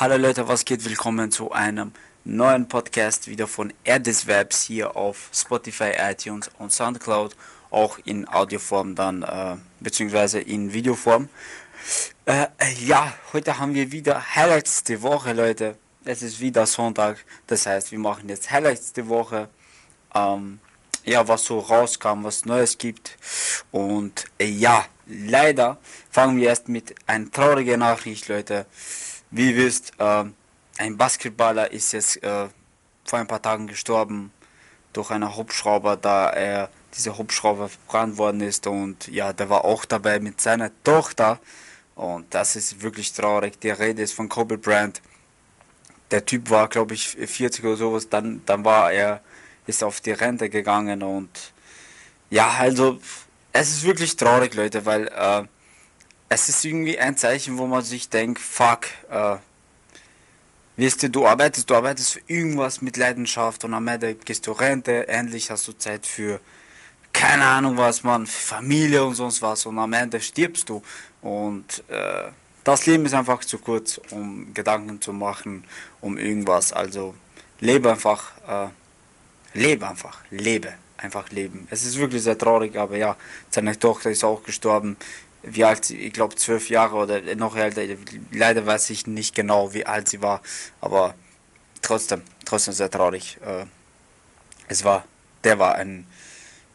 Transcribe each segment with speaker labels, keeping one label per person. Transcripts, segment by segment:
Speaker 1: Hallo Leute, was geht? Willkommen zu einem neuen Podcast wieder von Erdis Webs hier auf Spotify, iTunes und Soundcloud, auch in Audioform dann, äh, beziehungsweise in Videoform. Äh, ja, heute haben wir wieder Highlights der Woche, Leute. Es ist wieder Sonntag, das heißt, wir machen jetzt Highlights der Woche. Ähm, ja, was so rauskam, was Neues gibt. Und äh, ja, leider fangen wir erst mit einer traurigen Nachricht, Leute. Wie ihr wisst, äh, ein Basketballer ist jetzt äh, vor ein paar Tagen gestorben durch einen Hubschrauber, da er dieser Hubschrauber verbrannt worden ist und ja, der war auch dabei mit seiner Tochter und das ist wirklich traurig. Die Rede ist von Kobe Bryant. Der Typ war, glaube ich, 40 oder sowas, dann, dann war er, ist auf die Rente gegangen und ja, also es ist wirklich traurig, Leute, weil äh, es ist irgendwie ein Zeichen, wo man sich denkt, fuck, äh, weißt du, du arbeitest, du arbeitest für irgendwas mit Leidenschaft und am Ende gehst du Rente, endlich hast du Zeit für keine Ahnung was, man, Familie und sonst was und am Ende stirbst du. Und äh, das Leben ist einfach zu kurz, um Gedanken zu machen, um irgendwas, also lebe einfach, äh, lebe einfach, lebe, einfach leben. Es ist wirklich sehr traurig, aber ja, seine Tochter ist auch gestorben wie alt sie, ich glaube zwölf Jahre oder noch älter, leider weiß ich nicht genau, wie alt sie war, aber trotzdem, trotzdem sehr traurig. Äh, es war, der war ein,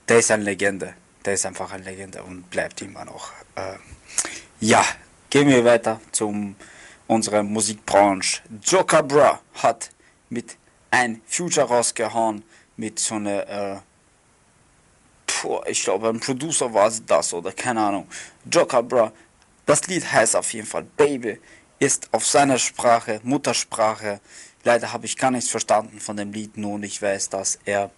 Speaker 1: der ist eine Legende, der ist einfach eine Legende und bleibt immer noch. Äh, ja, gehen wir weiter zum unserer Musikbranche. Joker Bra hat mit ein Future rausgehauen mit so einer äh, ich glaube, ein Producer war das oder keine Ahnung. Joker, bro. Das Lied heißt auf jeden Fall Baby, ist auf seiner Sprache, Muttersprache. Leider habe ich gar nichts verstanden von dem Lied, nur ich weiß, dass er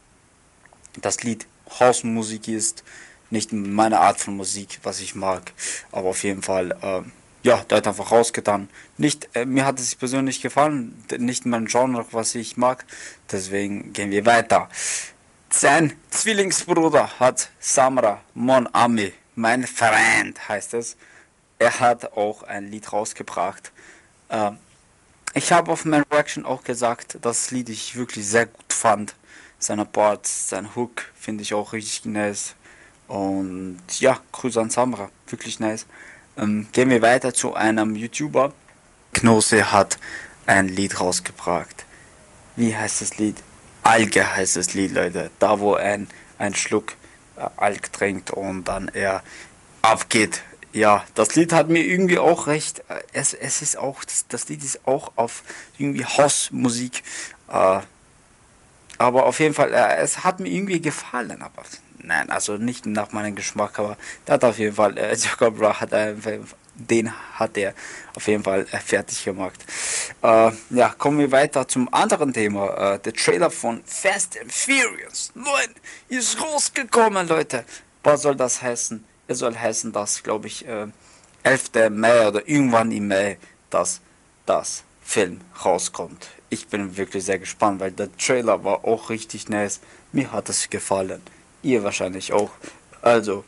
Speaker 1: das Lied Hausmusik ist, nicht meine Art von Musik, was ich mag, aber auf jeden Fall, äh, ja, der hat einfach rausgetan. Nicht, äh, mir hat es persönlich gefallen, nicht mein Genre, was ich mag, deswegen gehen wir weiter. Sein Zwillingsbruder hat Samra Mon Ami, mein Freund heißt es. Er hat auch ein Lied rausgebracht. Äh, ich habe auf meiner Reaction auch gesagt, das Lied ich wirklich sehr gut fand. Seine Parts, sein Hook finde ich auch richtig nice. Und ja, Grüße an Samra, wirklich nice. Ähm, gehen wir weiter zu einem YouTuber. Knose hat ein Lied rausgebracht. Wie heißt das Lied? Alge heißt das Lied, Leute. Da, wo ein, ein Schluck äh, Alk trinkt und dann er abgeht. Ja, das Lied hat mir irgendwie auch recht. Äh, es, es ist auch, das, das Lied ist auch auf irgendwie Hausmusik. Äh, aber auf jeden Fall, äh, es hat mir irgendwie gefallen. Aber nein, also nicht nach meinem Geschmack, aber der hat auf jeden Fall, äh, Jacob hat einfach den hat er auf jeden Fall äh, fertig gemacht. Äh, ja, kommen wir weiter zum anderen Thema. Äh, der Trailer von Fast and Furious 9 ist rausgekommen, Leute. Was soll das heißen? Es soll heißen, dass, glaube ich, äh, 11. Mai oder irgendwann im Mai, dass das Film rauskommt. Ich bin wirklich sehr gespannt, weil der Trailer war auch richtig nice. Mir hat es gefallen. Ihr wahrscheinlich auch. Also,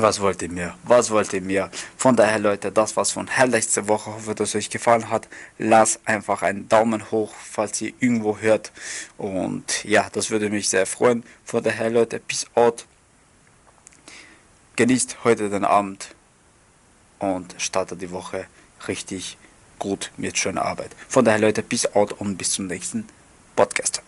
Speaker 1: was wollt ihr mir? Was wollt ihr mir? Von daher, Leute, das war's von letzte Woche. Hoffe, dass es euch gefallen hat. Lasst einfach einen Daumen hoch, falls ihr irgendwo hört. Und ja, das würde mich sehr freuen. Von daher, Leute, peace out. Genießt heute den Abend und startet die Woche richtig gut mit schöner Arbeit. Von daher, Leute, peace out und bis zum nächsten Podcast.